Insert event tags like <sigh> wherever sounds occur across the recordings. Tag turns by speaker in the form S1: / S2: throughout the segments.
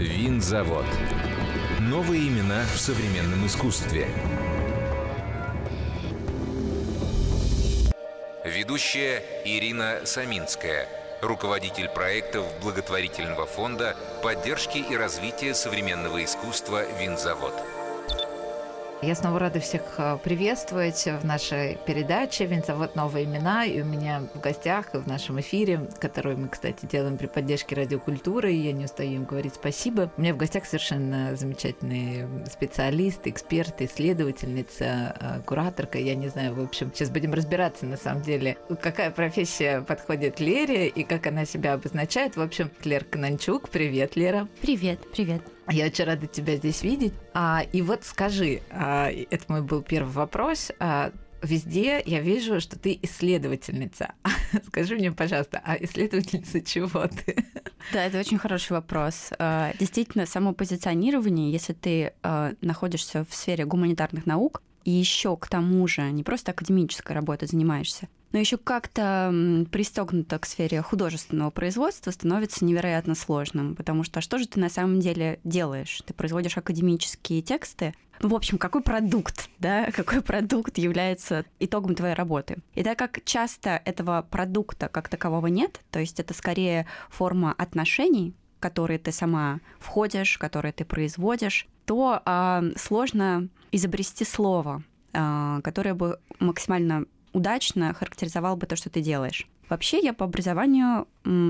S1: Винзавод. Новые имена в современном искусстве. Ведущая Ирина Саминская, руководитель проектов благотворительного фонда поддержки и развития современного искусства «Винзавод».
S2: Я снова рада всех э, приветствовать в нашей передаче «Винзавод. Новые имена». И у меня в гостях и в нашем эфире, который мы, кстати, делаем при поддержке радиокультуры, и я не устаю им говорить спасибо. У меня в гостях совершенно замечательный специалист, эксперт, исследовательница, э, кураторка. Я не знаю, в общем, сейчас будем разбираться, на самом деле, какая профессия подходит Лере и как она себя обозначает. В общем, Лера Кананчук. Привет, Лера.
S3: Привет, привет.
S2: Я очень рада тебя здесь видеть. А, и вот скажи, а, это мой был первый вопрос. А, везде я вижу, что ты исследовательница. <laughs> Скажи мне, пожалуйста, а исследовательница чего ты?
S3: Да, это очень хороший вопрос. А, действительно, само позиционирование, если ты а, находишься в сфере гуманитарных наук, и еще к тому же не просто академической работой занимаешься, но еще как-то пристегнуто к сфере художественного производства становится невероятно сложным, потому что а что же ты на самом деле делаешь? Ты производишь академические тексты, ну, в общем, какой продукт, <laughs> да, какой продукт является итогом твоей работы. И так как часто этого продукта как такового нет, то есть это скорее форма отношений, которые ты сама входишь, которые ты производишь, то а, сложно изобрести слово, а, которое бы максимально удачно характеризовал бы то, что ты делаешь. Вообще я по образованию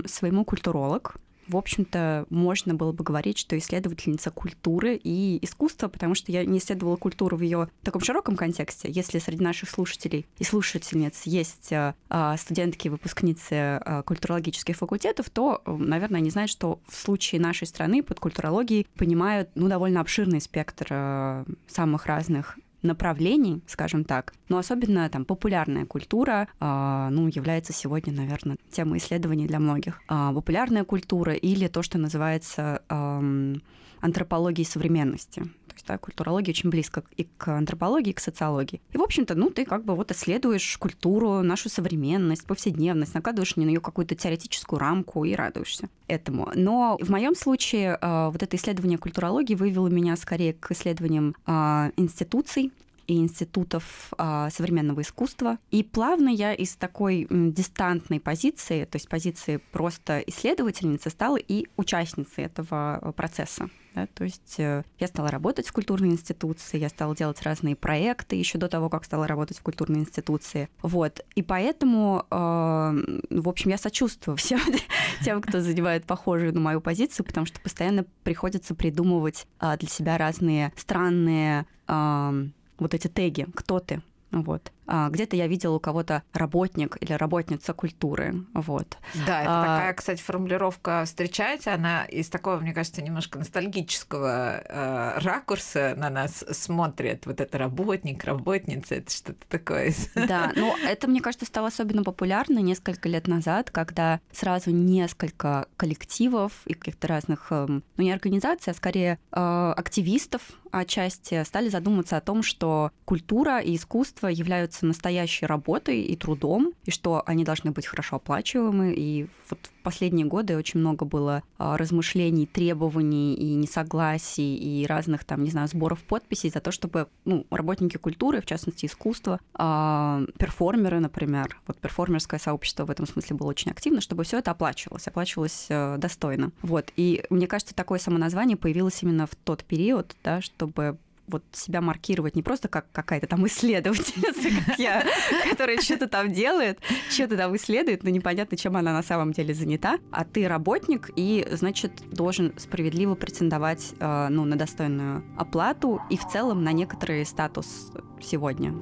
S3: своему культуролог, в общем-то, можно было бы говорить, что исследовательница культуры и искусства, потому что я не исследовала культуру в ее таком широком контексте. Если среди наших слушателей и слушательниц есть э, а, студентки и выпускницы э, культурологических факультетов, то, наверное, они знают, что в случае нашей страны под культурологией понимают ну, довольно обширный спектр э, самых разных направлений, скажем так, но особенно там популярная культура, э, ну, является сегодня, наверное, темой исследований для многих. Э, популярная культура или то, что называется э, антропологией современности. То есть, да, культурология очень близко и к антропологии, и к социологии. И, в общем-то, ну, ты как бы вот исследуешь культуру, нашу современность, повседневность, накладываешь на нее какую-то теоретическую рамку и радуешься этому. Но в моем случае э, вот это исследование культурологии вывело меня скорее к исследованиям э, институций, и институтов а, современного искусства. И плавно я из такой дистантной позиции, то есть позиции просто исследовательницы, стала и участницей этого процесса. Да, то есть э, я стала работать в культурной институции, я стала делать разные проекты еще до того, как стала работать в культурной институции. Вот. И поэтому, э, в общем, я сочувствую <laughs> всем <laughs> тем, кто занимает похожую на мою позицию, потому что постоянно приходится придумывать э, для себя разные странные вот эти теги, кто ты, вот. А, где-то я видела у кого-то работник или работница культуры. Вот.
S2: Да, это а, такая, кстати, формулировка встречается. Она из такого, мне кажется, немножко ностальгического э, ракурса на нас смотрит. Вот это работник, работница, это что-то такое. <laughs>
S3: Да, ну это, мне кажется, стало особенно популярно несколько лет назад, когда сразу несколько коллективов и каких-то разных, э, ну не организаций, а скорее э, активистов отчасти стали задумываться о том, что культура и искусство являются заниматься настоящей работой и трудом, и что они должны быть хорошо оплачиваемы. И вот в последние годы очень много было а, размышлений, требований и несогласий, и разных там, не знаю, сборов подписей за то, чтобы ну, работники культуры, в частности искусства, а, перформеры, например, вот перформерское сообщество в этом смысле было очень активно, чтобы все это оплачивалось, оплачивалось э, достойно. Вот. И мне кажется, такое самоназвание появилось именно в тот период, да, чтобы вот себя маркировать не просто как какая-то там <laughs> исследовательница, как я, которая что-то там делает, что-то там исследует, но непонятно, чем она на самом деле занята, а ты работник и, значит, должен справедливо претендовать э, ну, на достойную оплату и в целом на некоторый статус сегодня.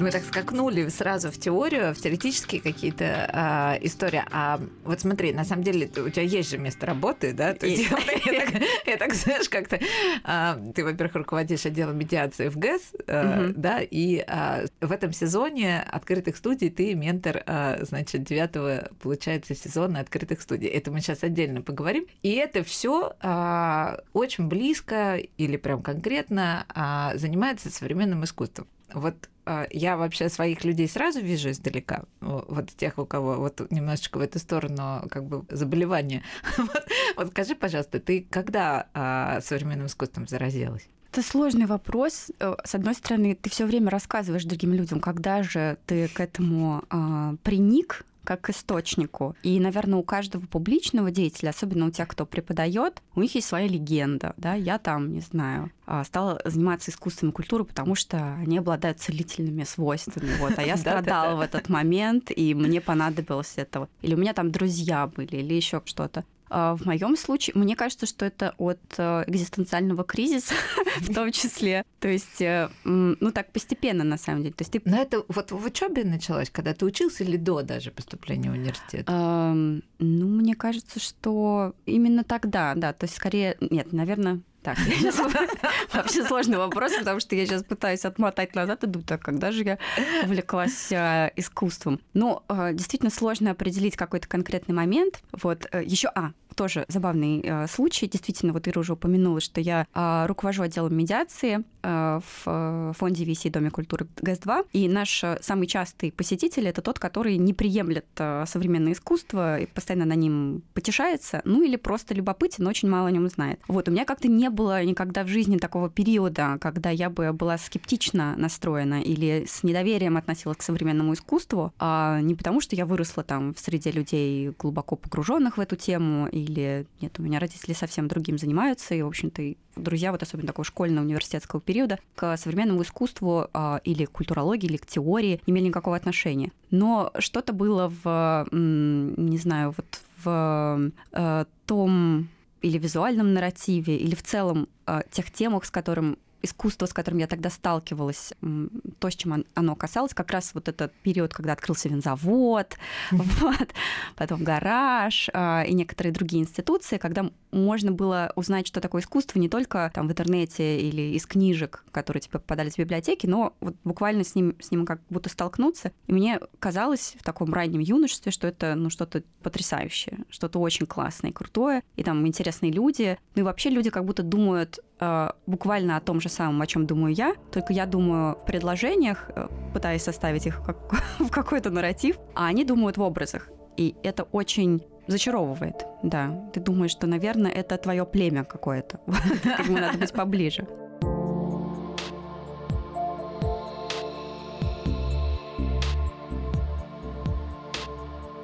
S2: Мы так скакнули сразу в теорию, в теоретические какие-то а, истории. А вот смотри, на самом деле у тебя есть же место работы, да? То есть, я, так, я так, знаешь, как-то... А, ты, во-первых, руководишь отделом медиации в ГЭС, а, да, и а, в этом сезоне открытых студий ты ментор, а, значит, девятого, получается, сезона открытых студий. Это мы сейчас отдельно поговорим. И это все а, очень близко или прям конкретно а, занимается современным искусством. Вот я вообще своих людей сразу вижу издалека, вот тех, у кого вот немножечко в эту сторону как бы заболевание. <laughs> Вот, вот скажи, пожалуйста, ты когда а, современным искусством заразилась?
S3: Это сложный вопрос. Э, с одной стороны, ты все время рассказываешь другим людям, когда же ты к этому э, приник, как к источнику. И, наверное, у каждого публичного деятеля, особенно у тех, кто преподает, у них есть своя легенда. Да? Я там, не знаю, а, стала заниматься искусством и культурой, потому что они обладают целительными свойствами. Вот. А я <laughs> страдала в этот момент, и мне понадобилось этого. Или у меня там друзья были, или еще что-то. А, в моем случае, мне кажется, что это от э, экзистенциального кризиса <laughs> в том числе. То есть, э, ну так постепенно на самом деле. То есть ты...
S2: Но это вот в учебе началось, когда ты учился или до даже поступления в университет?
S3: Ну, мне кажется, что именно тогда, да. То есть скорее, нет, наверное, так, сейчас <laughs> вообще сложный вопрос, потому что я сейчас пытаюсь отмотать назад и думаю, так, когда же я увлеклась э, искусством? Ну, э, действительно сложно определить какой-то конкретный момент. Вот, э, еще, а, тоже забавный э, случай. Действительно, вот Ира уже упомянула, что я э, руковожу отделом медиации э, в э, фонде VC Доме культуры ГЭС-2. И наш э, самый частый посетитель это тот, который не приемлет э, современное искусство и постоянно на ним потешается, ну или просто любопытен, но очень мало о нем знает. Вот, у меня как-то не было никогда в жизни такого периода, когда я бы была скептично настроена или с недоверием относилась к современному искусству, а не потому, что я выросла там в среде людей глубоко погруженных в эту тему и или нет, у меня родители совсем другим занимаются, и, в общем-то, друзья вот особенно такого школьного университетского периода к современному искусству а, или культурологии, или к теории не имели никакого отношения. Но что-то было в, не знаю, вот в э, том или визуальном нарративе, или в целом э, тех темах, с которым искусство, с которым я тогда сталкивалась, то, с чем оно касалось, как раз вот этот период, когда открылся винзавод, <laughs> вот, потом гараж а, и некоторые другие институции, когда можно было узнать, что такое искусство не только там в интернете или из книжек, которые тебе попадались в библиотеки, но вот буквально с ним, с ним как будто столкнуться. И мне казалось в таком раннем юношестве, что это ну, что-то потрясающее, что-то очень классное и крутое, и там интересные люди. Ну и вообще люди как будто думают э, буквально о том же самом, о чем думаю я, только я думаю в предложениях, э, пытаясь составить их как, <laughs> в какой-то нарратив, а они думают в образах. И это очень зачаровывает, да. Ты думаешь, что, наверное, это твое племя какое-то. <laughs> К нему надо быть поближе.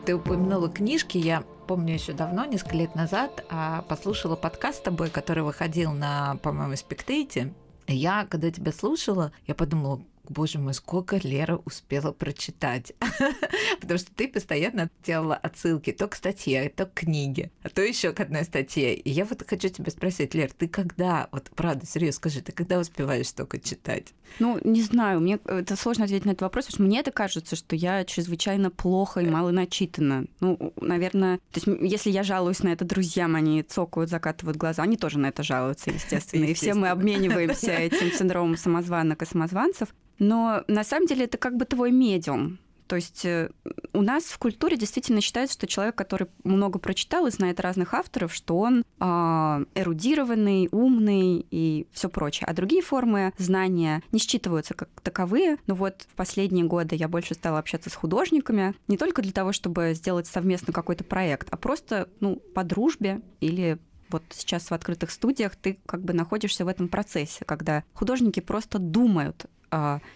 S2: Ты упомянула книжки, я помню еще давно, несколько лет назад, а, послушала подкаст с тобой, который выходил на, по-моему, Спектейте. Я, когда тебя слушала, я подумала, боже мой, сколько Лера успела прочитать. <laughs> Потому что ты постоянно делала отсылки то к статье, то к книге, а то еще к одной статье. И я вот хочу тебя спросить, Лер, ты когда, вот правда, серьезно скажи, ты когда успеваешь столько читать?
S3: Ну, не знаю, мне это сложно ответить на этот вопрос, потому что мне это кажется, что я чрезвычайно плохо и мало начитана. Ну, наверное, то есть если я жалуюсь на это друзьям, они цокают, закатывают глаза, они тоже на это жалуются, естественно. И все мы обмениваемся <laughs> этим синдромом самозванок и самозванцев. Но на самом деле это как бы твой медиум. То есть э, у нас в культуре действительно считается, что человек, который много прочитал и знает разных авторов, что он э, эрудированный, умный и все прочее. А другие формы знания не считываются как таковые. Но вот в последние годы я больше стала общаться с художниками не только для того, чтобы сделать совместно какой-то проект, а просто ну, по дружбе или вот сейчас в открытых студиях ты как бы находишься в этом процессе, когда художники просто думают а,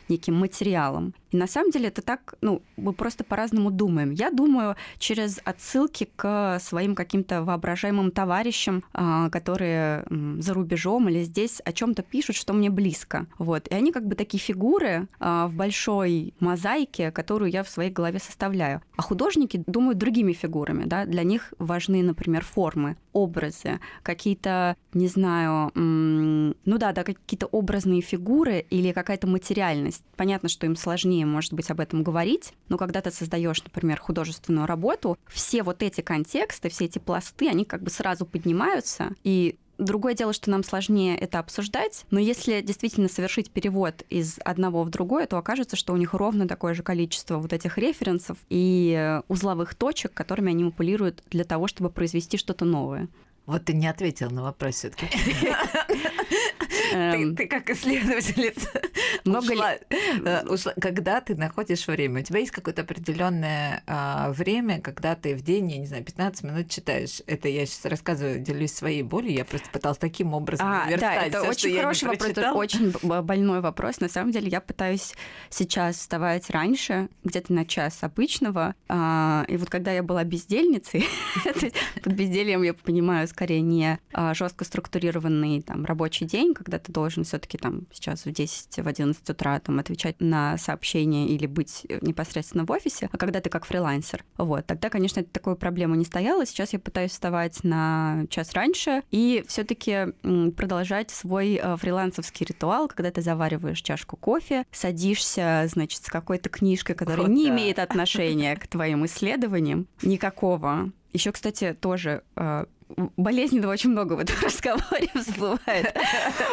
S3: неким материалом. На самом деле это так, ну, мы просто по-разному думаем. Я думаю через отсылки к своим каким-то воображаемым товарищам, а, которые за рубежом или здесь о чем-то пишут, что мне близко. Вот. И они как бы такие фигуры а, в большой мозаике, которую я в своей голове составляю. А художники думают другими фигурами, да, для них важны, например, формы, образы, какие-то, не знаю, ну да, да, какие-то образные фигуры или какая-то материальность. Понятно, что им сложнее, может быть, об этом говорить, но когда ты создаешь, например, художественную работу, все вот эти контексты, все эти пласты, они как бы сразу поднимаются, и Другое дело, что нам сложнее это обсуждать, но если действительно совершить перевод из одного в другое, то окажется, что у них ровно такое же количество вот этих референсов и узловых точек, которыми они манипулируют для того, чтобы произвести что-то новое.
S2: Вот ты не ответил на вопрос все-таки. <laughs> Эм, ты как исследовательница <laughs> много э, ушла, когда ты находишь время, у тебя есть какое-то определенное а, время, когда ты в день, я не знаю, 15 минут читаешь. Это я сейчас рассказываю, делюсь своей болью, я просто пыталась таким образом
S3: а, Да, это очень хороший вопрос, это очень <laughs> больной вопрос. На самом деле я пытаюсь сейчас вставать раньше, где-то на час обычного, а, и вот когда я была бездельницей, <laughs> под бездельем я понимаю скорее не а, жестко структурированный там рабочий день, когда ты должен все-таки там сейчас в 10, в 11 утра там отвечать на сообщения или быть непосредственно в офисе, а когда ты как фрилансер. Вот, тогда, конечно, это такой проблема не стояла. Сейчас я пытаюсь вставать на час раньше и все-таки продолжать свой э, фрилансовский ритуал, когда ты завариваешь чашку кофе, садишься, значит, с какой-то книжкой, которая вот не да. имеет отношения к твоим исследованиям, никакого. Еще, кстати, тоже э, болезненного очень много в этом <laughs> разговоре всплывает.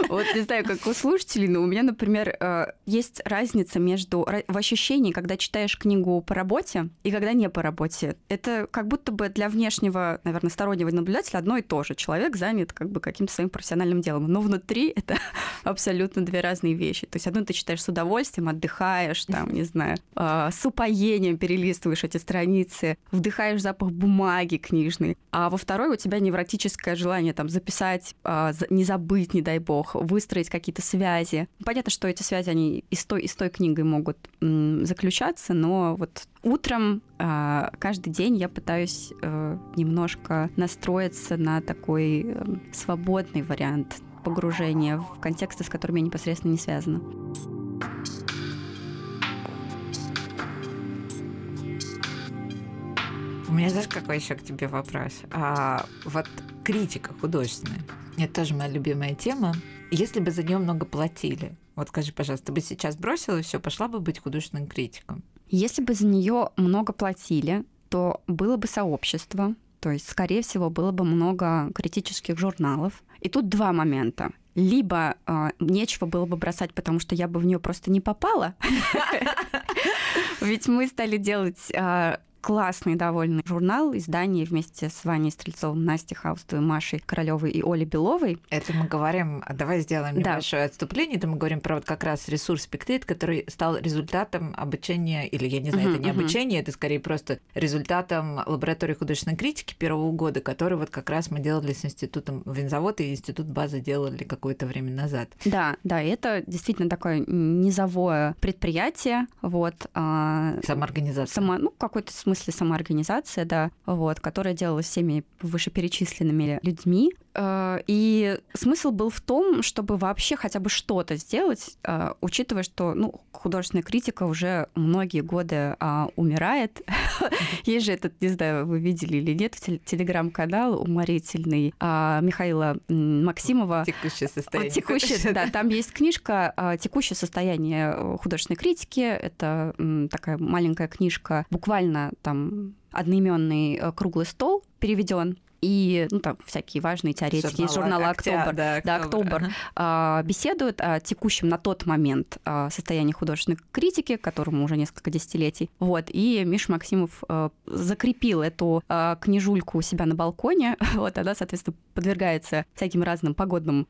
S3: Вот не знаю, как у слушателей, но у меня, например, э, есть разница между в ощущении, когда читаешь книгу по работе и когда не по работе. Это как будто бы для внешнего, наверное, стороннего наблюдателя одно и то же. Человек занят как бы каким-то своим профессиональным делом, но внутри <laughs> это абсолютно две разные вещи. То есть одно ты читаешь с удовольствием, отдыхаешь, там, не знаю, э, с упоением перелистываешь эти страницы, вдыхаешь запах бумаги книжной, а во второй у тебя невротическое желание там записать, а, не забыть, не дай бог, выстроить какие-то связи. Понятно, что эти связи, они и с той, и с той книгой могут заключаться, но вот утром а, каждый день я пытаюсь э, немножко настроиться на такой э, свободный вариант погружения в контексты, с которыми я непосредственно не связана.
S2: У меня, знаешь, какой еще к тебе вопрос? А, вот критика художественная. Это тоже моя любимая тема. Если бы за нее много платили, вот скажи, пожалуйста, ты бы сейчас бросила и все, пошла бы быть художественным критиком?
S3: Если бы за нее много платили, то было бы сообщество, то есть, скорее всего, было бы много критических журналов. И тут два момента. Либо э, нечего было бы бросать, потому что я бы в нее просто не попала. <laughs> Ведь мы стали делать а, классный довольно журнал, издание вместе с Ваней Стрельцовым, Настей Хаустовой, Машей Королевой и Олей Беловой.
S2: Это мы говорим, давай сделаем да. небольшое отступление, это мы говорим про вот как раз ресурс Spectate, который стал результатом обучения, или я не знаю, uh-huh, это не uh-huh. обучение, это скорее просто результатом лаборатории художественной критики первого года, который вот как раз мы делали с институтом Винзавод и институт базы делали какое-то время назад.
S3: Да, да, это действительно такое низовое предприятие, вот.
S2: А... Самоорганизация.
S3: Само, ну, какой-то смысле самоорганизация, да, вот, которая делалась всеми вышеперечисленными людьми. Э, и смысл был в том, чтобы вообще хотя бы что-то сделать, э, учитывая, что ну, художественная критика уже многие годы а, умирает. Есть же этот, не знаю, вы видели или нет, телеграм-канал уморительный а, Михаила Максимова.
S2: Текущее состояние.
S3: Текущее, да, там есть книжка а, «Текущее состояние художественной критики». Это такая маленькая книжка, буквально там одноименный э, круглый стол переведен и ну, там всякие важные теоретики из журнала «Октобер», да, да, «Октобер» ага. беседуют о текущем на тот момент а, состоянии художественной критики, которому уже несколько десятилетий. Вот, и Миш Максимов а, закрепил эту а, книжульку у себя на балконе. <laughs> Вот, она, соответственно, подвергается всяким разным погодным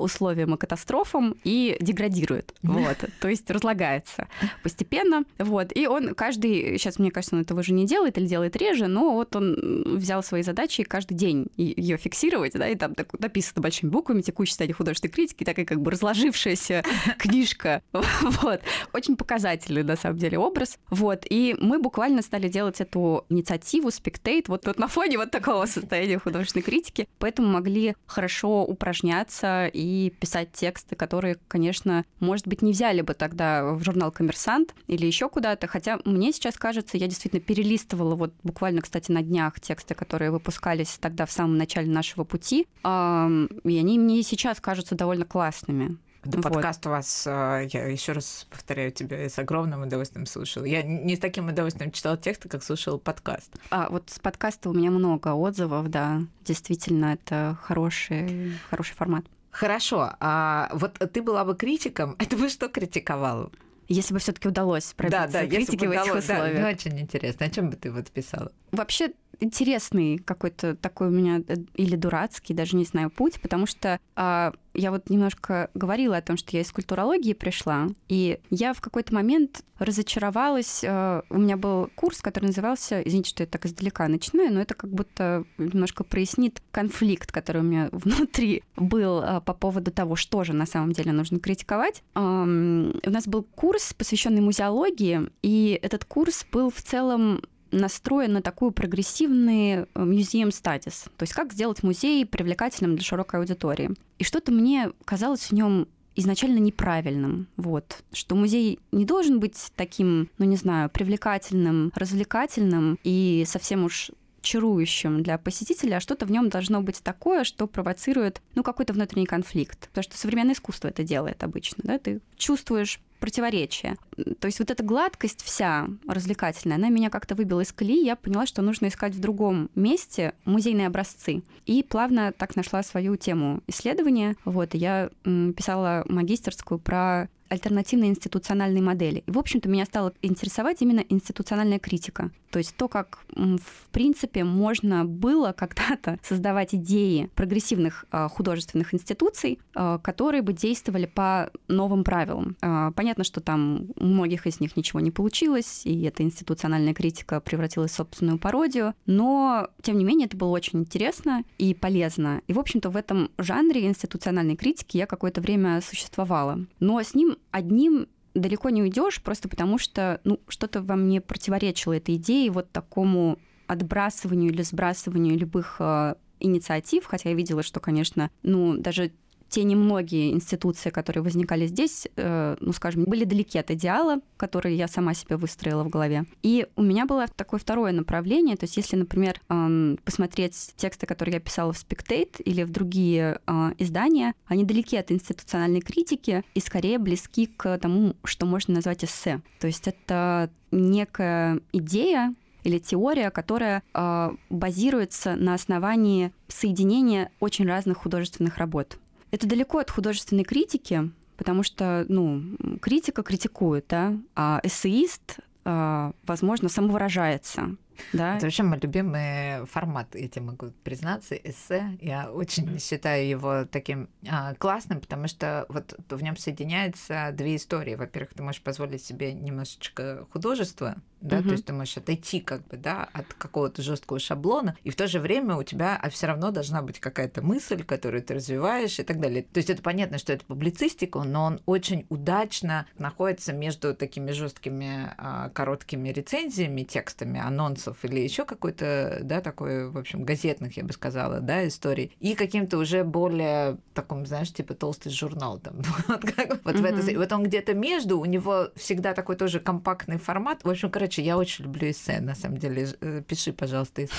S3: условиям и катастрофам и деградирует. <laughs> Вот, то есть разлагается постепенно. Вот, и он каждый, сейчас, мне кажется, он этого уже не делает или делает реже, но вот он взял свои задачи и каждый каждый день ее фиксировать, да, и там так, написано большими буквами текущее состояние художественной критики, такая как бы разложившаяся <laughs> книжка. Вот. Очень показательный, на самом деле, образ. Вот. И мы буквально стали делать эту инициативу Spectate вот, вот на фоне вот такого состояния художественной критики. Поэтому могли хорошо упражняться и писать тексты, которые, конечно, может быть, не взяли бы тогда в журнал «Коммерсант» или еще куда-то. Хотя мне сейчас кажется, я действительно перелистывала вот буквально, кстати, на днях тексты, которые выпускались тогда в самом начале нашего пути, и они мне сейчас кажутся довольно классными.
S2: Да, вот. подкаст у вас, а, я еще раз повторяю тебе, с огромным удовольствием слушала. Я не с таким удовольствием читала тексты, как слушала подкаст.
S3: А вот с подкаста у меня много отзывов, да. Действительно, это хороший, хороший формат.
S2: Хорошо. А вот ты была бы критиком, <laughs> это бы что критиковала?
S3: Если бы все-таки удалось пробиться
S2: да, да,
S3: критики в этих условиях.
S2: Да, очень интересно. О чем бы ты вот писала?
S3: Вообще, интересный какой-то такой у меня э, или дурацкий, даже не знаю, путь, потому что а, я вот немножко говорила о том, что я из культурологии пришла, и я в какой-то момент разочаровалась. А, у меня был курс, который назывался, извините, что я так издалека начинаю, но это как будто немножко прояснит конфликт, который у меня <laughs> внутри был а, по поводу того, что же на самом деле нужно критиковать. А, у нас был курс, посвященный музеологии, и этот курс был в целом настроен на такую прогрессивный музеем статис, то есть как сделать музей привлекательным для широкой аудитории. И что-то мне казалось в нем изначально неправильным, вот, что музей не должен быть таким, ну не знаю, привлекательным, развлекательным и совсем уж чарующим для посетителя, а что-то в нем должно быть такое, что провоцирует, ну, какой-то внутренний конфликт. Потому что современное искусство это делает обычно, да, ты чувствуешь противоречия. То есть вот эта гладкость вся развлекательная, она меня как-то выбила из колеи, я поняла, что нужно искать в другом месте музейные образцы. И плавно так нашла свою тему исследования. Вот, и я писала магистерскую про альтернативной институциональной модели. И, в общем-то, меня стала интересовать именно институциональная критика. То есть то, как, в принципе, можно было когда-то <laughs> создавать идеи прогрессивных а, художественных институций, а, которые бы действовали по новым правилам. А, понятно, что там у многих из них ничего не получилось, и эта институциональная критика превратилась в собственную пародию, но, тем не менее, это было очень интересно и полезно. И, в общем-то, в этом жанре институциональной критики я какое-то время существовала. Но с ним одним далеко не уйдешь, просто потому что ну, что-то во мне противоречило этой идее, вот такому отбрасыванию или сбрасыванию любых э, инициатив, хотя я видела, что, конечно, ну, даже те немногие институции, которые возникали здесь, э, ну, скажем, были далеки от идеала, который я сама себе выстроила в голове. И у меня было такое второе направление, то есть если, например, э, посмотреть тексты, которые я писала в Spectate или в другие э, издания, они далеки от институциональной критики и скорее близки к тому, что можно назвать эссе. То есть это некая идея, или теория, которая э, базируется на основании соединения очень разных художественных работ. Это далеко от художественной критики, потому что, ну, критика критикует, да, а эссеист, а, возможно, самовыражается. Да?
S2: Это вообще мой любимый формат, я тебе могу признаться, эссе. Я очень считаю его таким а, классным, потому что вот в нем соединяются две истории. Во-первых, ты можешь позволить себе немножечко художества, да, угу. то есть ты можешь отойти как бы, да, от какого-то жесткого шаблона, и в то же время у тебя все равно должна быть какая-то мысль, которую ты развиваешь и так далее. То есть это понятно, что это публицистика, но он очень удачно находится между такими жесткими а, короткими рецензиями, текстами, анонсов или еще какой-то, да, такой, в общем, газетных, я бы сказала, да, историй, и каким-то уже более таком, знаешь, типа толстый журнал там. <laughs> вот как, вот, mm-hmm. в это, вот он где-то между, у него всегда такой тоже компактный формат. В общем, короче, я очень люблю эссе, на самом деле. Э, пиши, пожалуйста, эссе.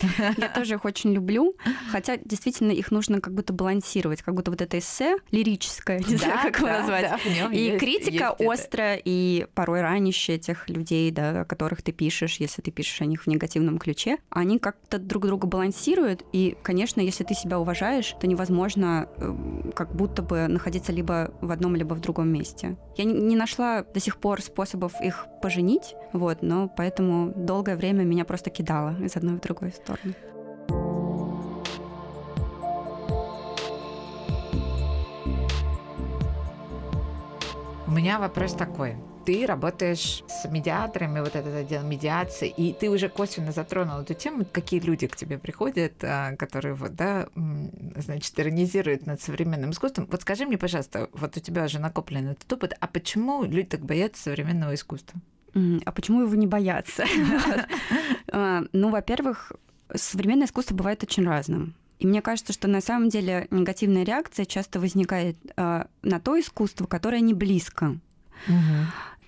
S2: <laughs>
S3: Я тоже их очень люблю, хотя действительно их нужно как будто балансировать, как будто вот это эссе лирическое, не знаю, как его назвать, и критика острая, и порой ранящая тех людей, да, о которых ты пишешь, если ты пишешь о них в негативном ключе, они как-то друг друга балансируют, и, конечно, если ты себя уважаешь, то невозможно э, как будто бы находиться либо в одном, либо в другом месте. Я не нашла до сих пор способов их поженить, вот, но поэтому долгое время меня просто кидало из одной в другую сторону.
S2: У меня вопрос такой ты работаешь с медиаторами, вот этот отдел медиации, и ты уже косвенно затронул эту тему, какие люди к тебе приходят, а, которые вот, да, значит, иронизируют над современным искусством. Вот скажи мне, пожалуйста, вот у тебя уже накоплен этот опыт, а почему люди так боятся современного искусства?
S3: А почему его не боятся? <laughs> А, ну, во-первых, современное искусство бывает очень разным. И мне кажется, что на самом деле негативная реакция часто возникает на то искусство, которое не близко.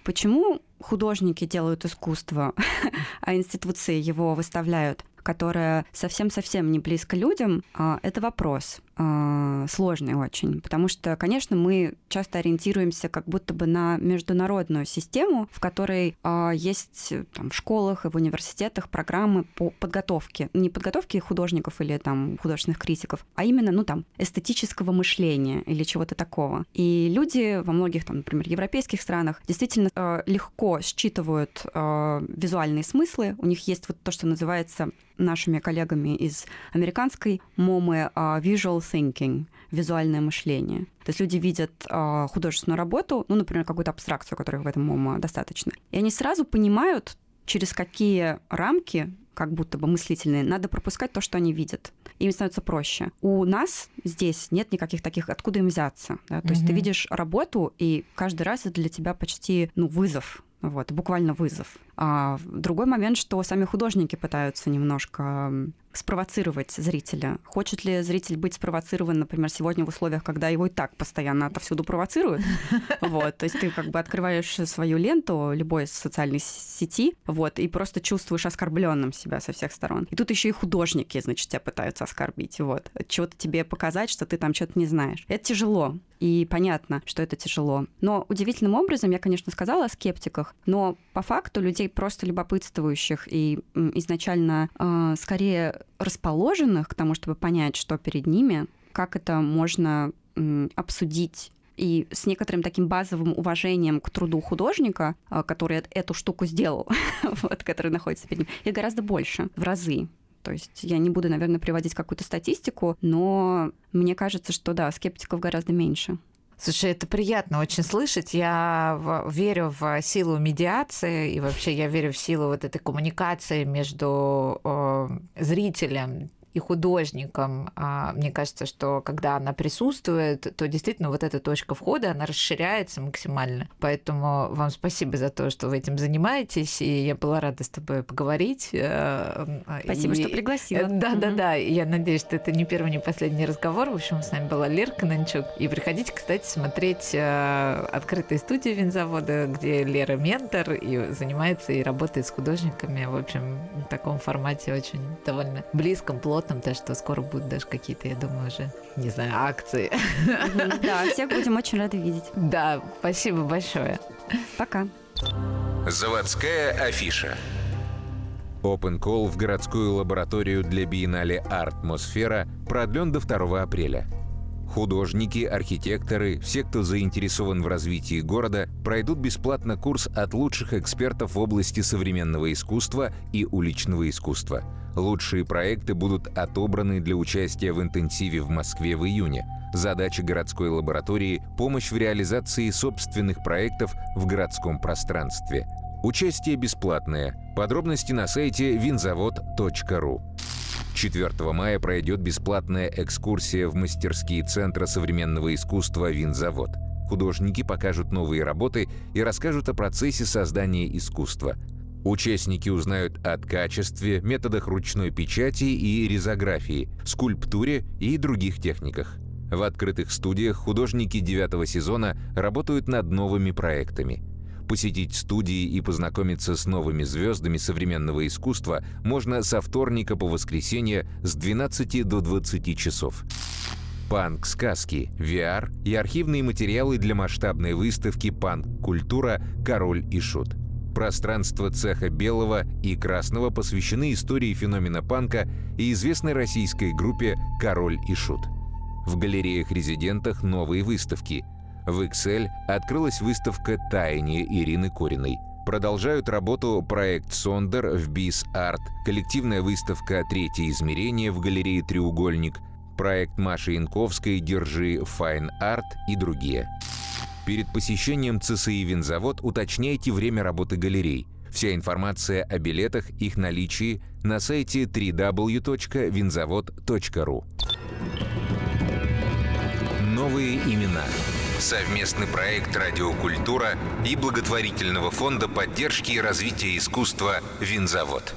S3: Почему художники делают искусство, <laughs> а институции его выставляют, которое совсем-совсем не близко людям, а, это вопрос. Э, сложный очень, потому что, конечно, мы часто ориентируемся как будто бы на международную систему, в которой э, есть там, в школах и в университетах программы по подготовке, не подготовке художников или там художественных критиков, а именно, ну там, эстетического мышления или чего-то такого. И люди во многих, там, например, европейских странах действительно э, легко считывают э, визуальные смыслы. У них есть вот то, что называется нашими коллегами из американской МОМы visual thinking, визуальное мышление. То есть люди видят uh, художественную работу, ну, например, какую-то абстракцию, которой в этом МОМа достаточно, и они сразу понимают, через какие рамки как будто бы мыслительные, надо пропускать то, что они видят. Им становится проще. У нас здесь нет никаких таких, откуда им взяться. Да? То угу. есть ты видишь работу, и каждый раз это для тебя почти ну, вызов вот, буквально вызов. А другой момент, что сами художники пытаются немножко спровоцировать зрителя. Хочет ли зритель быть спровоцирован, например, сегодня в условиях, когда его и так постоянно отовсюду провоцируют? <laughs> Вот, то есть ты как бы открываешь свою ленту любой социальной сети, вот, и просто чувствуешь оскорбленным себя со всех сторон. И тут еще и художники, значит, тебя пытаются оскорбить, вот, чего-то тебе показать, что ты там что-то не знаешь. Это тяжело, и понятно, что это тяжело. Но удивительным образом, я, конечно, сказала о скептиках, но по факту людей просто любопытствующих и изначально э, скорее расположенных к тому, чтобы понять, что перед ними, как это можно обсудить и с некоторым таким базовым уважением к труду художника, а, который эту штуку сделал, <laughs> вот, который находится перед ним, их гораздо больше, в разы. То есть я не буду, наверное, приводить какую-то статистику, но мне кажется, что да, скептиков гораздо меньше.
S2: Слушай, это приятно очень слышать. Я верю в силу медиации и вообще я верю в силу вот этой коммуникации между э, зрителем, и художникам. А, мне кажется, что когда она присутствует, то действительно вот эта точка входа, она расширяется максимально. Поэтому вам спасибо за то, что вы этим занимаетесь, и я была рада с тобой поговорить. Э,
S3: спасибо, и... что пригласила.
S2: Да, да, да. Я надеюсь, что это не первый, не последний разговор. В общем, с нами была Лерка Нанчук. И приходите, кстати, смотреть э, открытые студии винзавода, где Лера ментор и занимается и работает с художниками. В общем, в таком формате очень довольно близком, плотном плотном, то что скоро будут даже какие-то, я думаю, уже, не знаю, акции.
S3: Да, всех будем очень рады видеть.
S2: Да, спасибо большое.
S3: Пока.
S1: Заводская афиша. Open Call в городскую лабораторию для биеннале «Артмосфера» продлен до 2 апреля. Художники, архитекторы, все, кто заинтересован в развитии города, пройдут бесплатно курс от лучших экспертов в области современного искусства и уличного искусства – Лучшие проекты будут отобраны для участия в интенсиве в Москве в июне. Задача городской лаборатории – помощь в реализации собственных проектов в городском пространстве. Участие бесплатное. Подробности на сайте винзавод.ру. 4 мая пройдет бесплатная экскурсия в мастерские Центра современного искусства «Винзавод». Художники покажут новые работы и расскажут о процессе создания искусства – Участники узнают о качестве, методах ручной печати и резографии, скульптуре и других техниках. В открытых студиях художники девятого сезона работают над новыми проектами. Посетить студии и познакомиться с новыми звездами современного искусства можно со вторника по воскресенье с 12 до 20 часов. Панк-сказки, VR и архивные материалы для масштабной выставки «Панк-культура. Король и шут». Пространство цеха белого и красного посвящены истории феномена панка и известной российской группе «Король и Шут». В галереях-резидентах новые выставки. В XL открылась выставка «Таяние» Ирины Кориной. Продолжают работу проект «Сондер» в БИС Арт, коллективная выставка «Третье измерение» в галерее «Треугольник», проект Маши Янковской «Держи Файн Арт» и другие. Перед посещением ЦСИ «Винзавод» уточняйте время работы галерей. Вся информация о билетах, их наличии на сайте www.винзавод.ру. Новые имена. Совместный проект «Радиокультура» и благотворительного фонда поддержки и развития искусства «Винзавод».